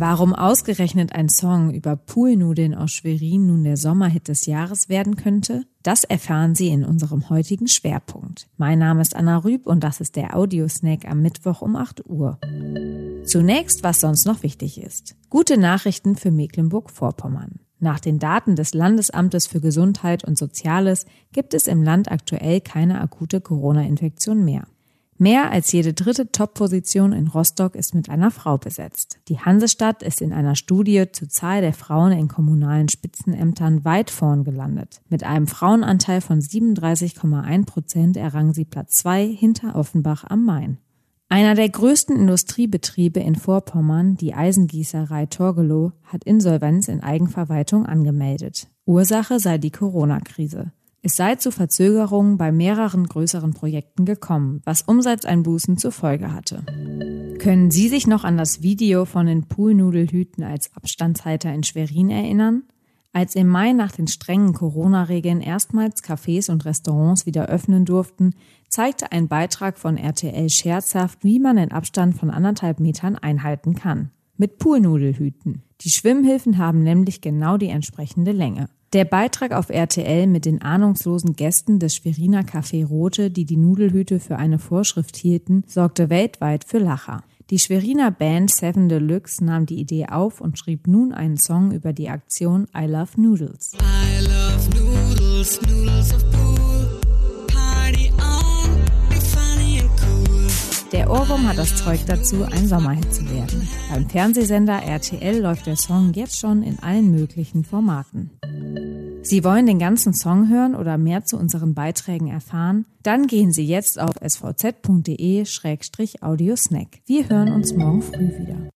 Warum ausgerechnet ein Song über Poolnudeln aus Schwerin nun der Sommerhit des Jahres werden könnte, das erfahren Sie in unserem heutigen Schwerpunkt. Mein Name ist Anna Rüb und das ist der Audiosnack am Mittwoch um 8 Uhr. Zunächst, was sonst noch wichtig ist. Gute Nachrichten für Mecklenburg-Vorpommern. Nach den Daten des Landesamtes für Gesundheit und Soziales gibt es im Land aktuell keine akute Corona-Infektion mehr. Mehr als jede dritte Top-Position in Rostock ist mit einer Frau besetzt. Die Hansestadt ist in einer Studie zur Zahl der Frauen in kommunalen Spitzenämtern weit vorn gelandet. Mit einem Frauenanteil von 37,1 Prozent errang sie Platz zwei hinter Offenbach am Main. Einer der größten Industriebetriebe in Vorpommern, die Eisengießerei Torgelow, hat Insolvenz in Eigenverwaltung angemeldet. Ursache sei die Corona-Krise. Es sei zu Verzögerungen bei mehreren größeren Projekten gekommen, was Umsatzeinbußen zur Folge hatte. Können Sie sich noch an das Video von den Poolnudelhüten als Abstandshalter in Schwerin erinnern? Als im Mai nach den strengen Corona-Regeln erstmals Cafés und Restaurants wieder öffnen durften, zeigte ein Beitrag von RTL scherzhaft, wie man den Abstand von anderthalb Metern einhalten kann. Mit Poolnudelhüten. Die Schwimmhilfen haben nämlich genau die entsprechende Länge. Der Beitrag auf RTL mit den ahnungslosen Gästen des Schweriner Café Rote, die die Nudelhüte für eine Vorschrift hielten, sorgte weltweit für Lacher. Die Schweriner Band Seven Deluxe nahm die Idee auf und schrieb nun einen Song über die Aktion I Love Noodles. I love noodles, noodles of pool. Party on, be funny and cool. Der Ohrwurm hat das Zeug dazu, ein Sommerhit zu werden. Beim Fernsehsender RTL läuft der Song jetzt schon in allen möglichen Formaten. Sie wollen den ganzen Song hören oder mehr zu unseren Beiträgen erfahren? Dann gehen Sie jetzt auf svz.de-audiosnack. Wir hören uns morgen früh wieder.